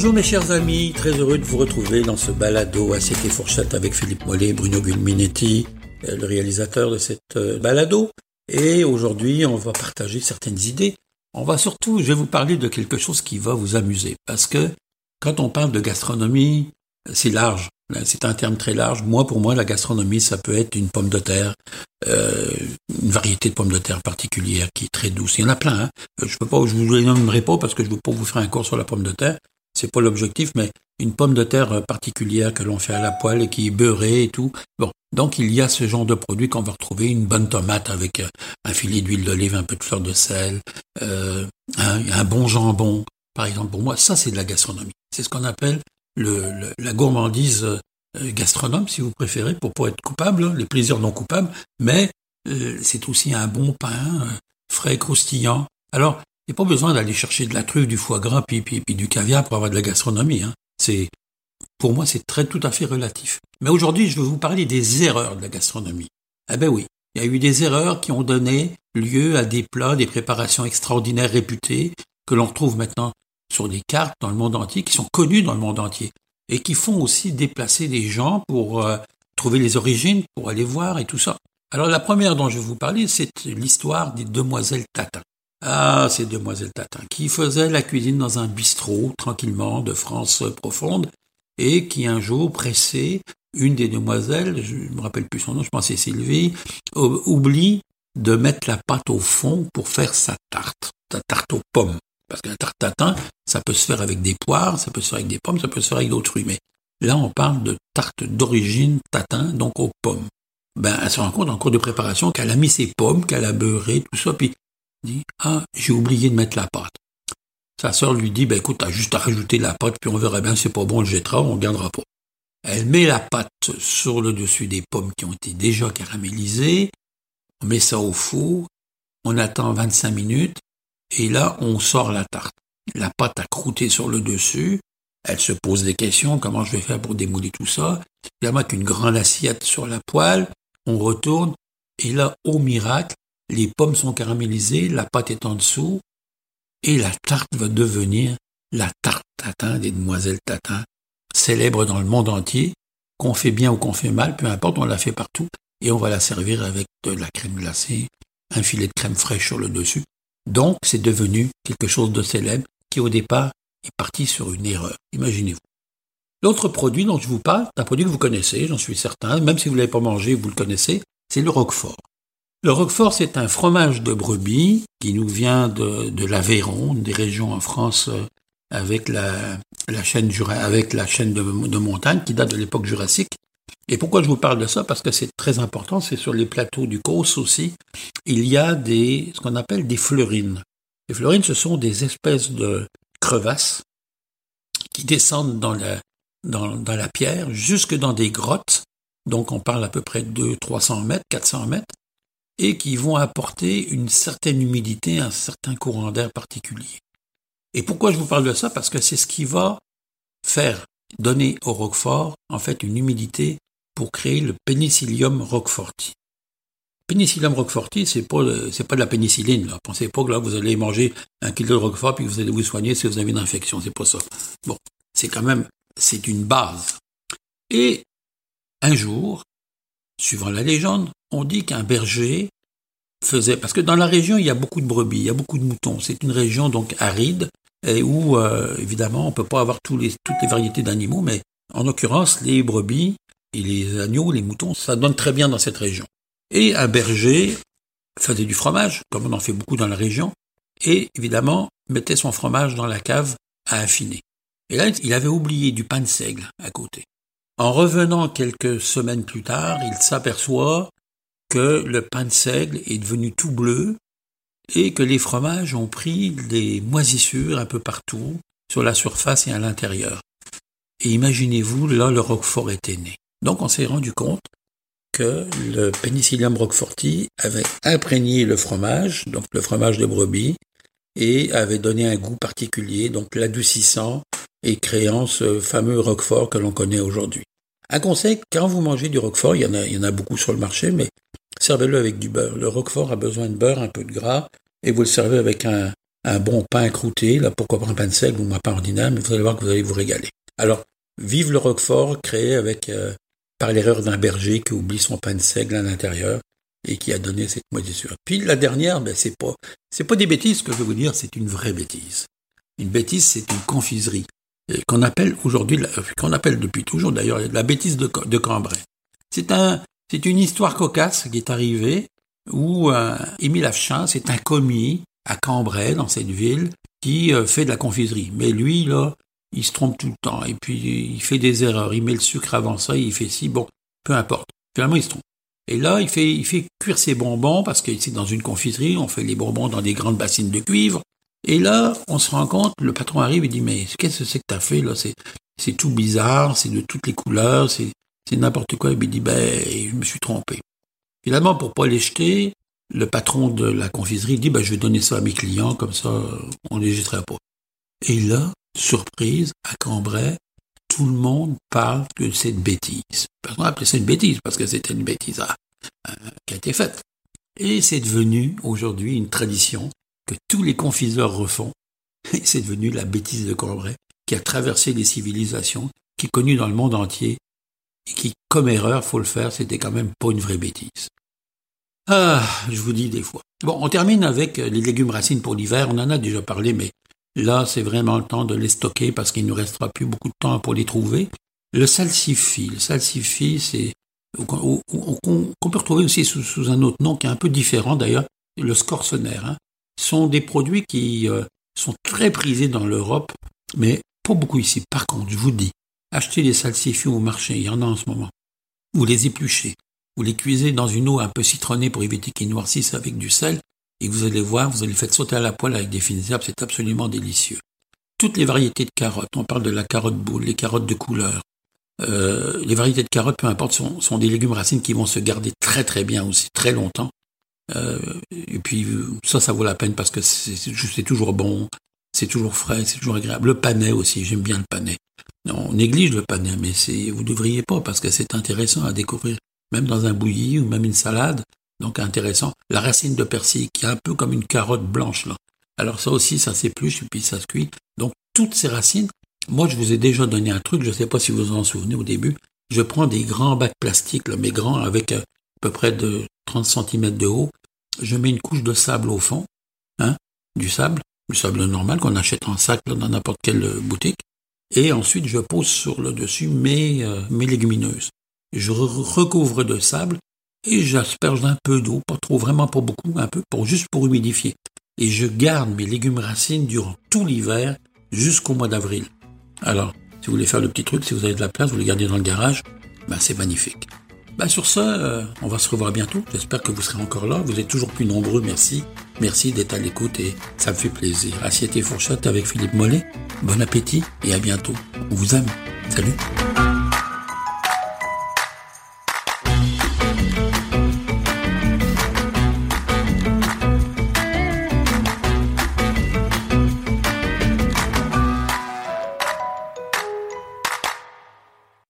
Bonjour mes chers amis, très heureux de vous retrouver dans ce balado Assiette et Fourchette avec Philippe Mollet, Bruno Gulminetti, euh, le réalisateur de cette euh, balado. Et aujourd'hui, on va partager certaines idées. On va surtout, je vais vous parler de quelque chose qui va vous amuser. Parce que quand on parle de gastronomie, c'est large. C'est un terme très large. Moi, pour moi, la gastronomie, ça peut être une pomme de terre, euh, une variété de pommes de terre particulière qui est très douce. Il y en a plein. Hein. Je peux pas, je vous les nommerai pas parce que je ne veux pas vous faire un cours sur la pomme de terre. C'est pas l'objectif, mais une pomme de terre particulière que l'on fait à la poêle et qui est beurrée et tout. Bon, donc il y a ce genre de produit qu'on va retrouver, une bonne tomate avec euh, un filet d'huile d'olive, un peu de fleur de sel, euh, un, bon jambon, par exemple. Pour moi, ça c'est de la gastronomie. C'est ce qu'on appelle le, la gourmandise euh, gastronome, si vous préférez, pour pas être coupable, hein, les plaisirs non coupables, mais c'est aussi un bon pain frais, croustillant. Alors, n'y a pas besoin d'aller chercher de la truffe, du foie gras, puis, du caviar pour avoir de la gastronomie. Hein. C'est, pour moi, c'est très tout à fait relatif. Mais aujourd'hui, je vais vous parler des erreurs de la gastronomie. Eh ben oui, il y a eu des erreurs qui ont donné lieu à des plats, des préparations extraordinaires réputées que l'on retrouve maintenant sur des cartes dans le monde entier, qui sont connues dans le monde entier et qui font aussi déplacer des gens pour euh, trouver les origines, pour aller voir et tout ça. Alors la première dont je vais vous parler, c'est l'histoire des demoiselles Tatin. Ah, ces demoiselles Tatin, qui faisaient la cuisine dans un bistrot, tranquillement, de France profonde, et qui un jour, pressée, une des demoiselles, je ne me rappelle plus son nom, je pense c'est Sylvie, oublie de mettre la pâte au fond pour faire sa tarte, sa tarte aux pommes. Parce qu'un tarte tatin, ça peut se faire avec des poires, ça peut se faire avec des pommes, ça peut se faire avec d'autres fruits. Mais là, on parle de tarte d'origine tatin, donc aux pommes. Ben, elle se rend compte en cours de préparation qu'elle a mis ses pommes, qu'elle a beurré, tout ça, puis dit Ah, j'ai oublié de mettre la pâte. Sa sœur lui dit Ben écoute, t'as juste à rajouter la pâte, puis on verra bien, c'est pas bon, on le jettera, on ne gardera pas. Elle met la pâte sur le dessus des pommes qui ont été déjà caramélisées, on met ça au four, on attend 25 minutes, et là, on sort la tarte. La pâte a croûté sur le dessus, elle se pose des questions, comment je vais faire pour démouler tout ça? Y a une grande assiette sur la poêle, on retourne, et là, au miracle, les pommes sont caramélisées, la pâte est en dessous, et la tarte va devenir la tarte tatin des demoiselles tatin, célèbre dans le monde entier, qu'on fait bien ou qu'on fait mal, peu importe, on la fait partout, et on va la servir avec de la crème glacée, un filet de crème fraîche sur le dessus. Donc, c'est devenu quelque chose de célèbre qui, au départ, est parti sur une erreur. Imaginez-vous. L'autre produit dont je vous parle, un produit que vous connaissez, j'en suis certain, même si vous ne l'avez pas mangé, vous le connaissez, c'est le Roquefort. Le Roquefort, c'est un fromage de brebis qui nous vient de, de l'Aveyron, des régions en France euh, avec la, la chaîne avec la chaîne de, montagne qui date de l'époque jurassique. Et pourquoi je vous parle de ça? Parce que c'est très important, c'est sur les plateaux du Causse aussi, il y a des ce qu'on appelle des fleurines. Les fleurines, ce sont des espèces de crevasses qui descendent dans la, dans, dans la pierre jusque dans des grottes, donc on parle à peu près de 300 mètres, 400 mètres, et qui vont apporter une certaine humidité, un certain courant d'air particulier. Et pourquoi je vous parle de ça? Parce que c'est ce qui va faire donner au roquefort en fait une humidité pour créer le Penicillium roqueforti. Penicillium roqueforti, c'est pas c'est pas de la pénicilline. Là. Pensez pas que là vous allez manger un kilo de roquefort puis vous allez vous soigner si vous avez une infection. C'est pas ça. Bon, c'est quand même c'est une base. Et un jour, suivant la légende, on dit qu'un berger faisait, parce que dans la région, il y a beaucoup de brebis, il y a beaucoup de moutons. C'est une région donc aride et où, euh, évidemment, on peut pas avoir toutes les variétés d'animaux, mais en l'occurrence, les brebis et les agneaux, les moutons, ça donne très bien dans cette région. Et un berger faisait du fromage, comme on en fait beaucoup dans la région, et évidemment, mettait son fromage dans la cave à affiner. Et là, il avait oublié du pain de seigle à côté. En revenant quelques semaines plus tard, il s'aperçoit que le pain de seigle est devenu tout bleu et que les fromages ont pris des moisissures un peu partout, sur la surface et à l'intérieur. Et imaginez-vous, là, le Roquefort était né. Donc on s'est rendu compte que le Penicillium roqueforti avait imprégné le fromage, donc le fromage de brebis, et avait donné un goût particulier, donc l'adoucissant et créant ce fameux Roquefort que l'on connaît aujourd'hui. Un conseil, quand vous mangez du roquefort, il y en a, il y a beaucoup sur le marché, mais servez-le avec du beurre. Le roquefort a besoin de beurre, un peu de gras, et vous le servez avec un, un bon pain croûté, là pourquoi pas un pain de seigle ou un pain ordinaire, mais vous allez voir que vous allez vous régaler. Alors, vive le Roquefort créé avec euh, par l'erreur d'un berger qui oublie son pain de seigle à l'intérieur et qui a donné cette moisissure. Puis la dernière, ben c'est pas c'est pas des bêtises que je vais vous dire, c'est une vraie bêtise. Une bêtise, c'est une confiserie qu'on appelle aujourd'hui, qu'on appelle depuis toujours d'ailleurs la bêtise de, de Cambrai. C'est un c'est une histoire cocasse qui est arrivée où euh, Émile Afchin, c'est un commis à Cambrai, dans cette ville, qui euh, fait de la confiserie. Mais lui, là, il se trompe tout le temps. Et puis, il fait des erreurs. Il met le sucre avant ça, il fait ci. Bon, peu importe. Finalement, il se trompe. Et là, il fait, il fait cuire ses bonbons parce que c'est dans une confiserie. On fait les bonbons dans des grandes bassines de cuivre. Et là, on se rend compte, le patron arrive et dit, mais qu'est-ce que c'est que t'as fait, là? C'est, tout bizarre, c'est de toutes les couleurs, c'est, n'importe quoi. Et il dit, ben, je me suis trompé. Finalement, pour pas les jeter, le patron de la confiserie dit, ben, je vais donner ça à mes clients, comme ça, on les jettera pas. Et là, surprise, à Cambrai, tout le monde parle de cette bêtise. On appelait ça une bêtise parce que c'était une bêtise ah, euh, qui a été faite. Et c'est devenu aujourd'hui une tradition que tous les confiseurs refont. Et c'est devenu la bêtise de Cambrai qui a traversé les civilisations, qui est connue dans le monde entier et qui, comme erreur, faut le faire, c'était quand même pas une vraie bêtise. Ah, je vous dis des fois. Bon, on termine avec les légumes racines pour l'hiver. On en a déjà parlé, mais Là, c'est vraiment le temps de les stocker parce qu'il ne nous restera plus beaucoup de temps pour les trouver. Le salsifis, le salsifis, c'est qu'on peut retrouver aussi sous, un autre nom qui est un peu différent d'ailleurs, le scorcenaire. Hein, sont des produits qui euh, sont très prisés dans l'Europe, mais pas beaucoup ici. Par contre, je vous dis, achetez des salsifis au marché, il y en a en ce moment. Vous les épluchez, vous les cuisez dans une eau un peu citronnée pour éviter qu'ils noircissent avec du sel, et vous allez voir, vous allez le faire sauter à la poêle avec des fines herbes, c'est absolument délicieux. Toutes les variétés de carottes, on parle de la carotte boule, les carottes de couleur, euh, les variétés de carottes, peu importe, sont, des légumes racines qui vont se garder très très bien aussi, très longtemps. Euh, et puis ça, ça vaut la peine parce que c'est toujours bon, c'est toujours frais, c'est toujours agréable. Le panais aussi, j'aime bien le panais. On néglige le panais, mais vous devriez pas parce que c'est intéressant à découvrir, même dans un bouilli ou même une salade. Donc intéressant. La racine de persil qui est un peu comme une carotte blanche là. Alors ça aussi, ça s'épluche et puis ça se cuit. Donc toutes ces racines, moi je vous ai déjà donné un truc, je ne sais pas si vous vous en souvenez au début. Je prends des grands bacs plastiques, mais grands avec euh, à peu près de 30 cm de haut. Je mets une couche de sable au fond, hein, du sable, du sable normal qu'on achète en sac dans n'importe quelle euh, boutique. Et ensuite, je pose sur le dessus mes, euh, légumineuses. Je recouvre de sable et j'asperge un peu d'eau, pas trop, vraiment pas beaucoup, un peu, pour juste pour humidifier. Et je garde mes légumes racines durant tout l'hiver jusqu'au mois d'avril. Alors, si vous voulez faire le petit truc, si vous avez de la place, vous les gardez dans le garage, ben c'est magnifique. Ben sur ce, euh, on va se revoir bientôt. J'espère que vous serez encore là. Vous êtes toujours plus nombreux. Merci. Merci d'être à l'écoute et ça me fait plaisir. Assiette et fourchette avec Philippe Mollet. Bon appétit et à bientôt. On vous aime. Salut.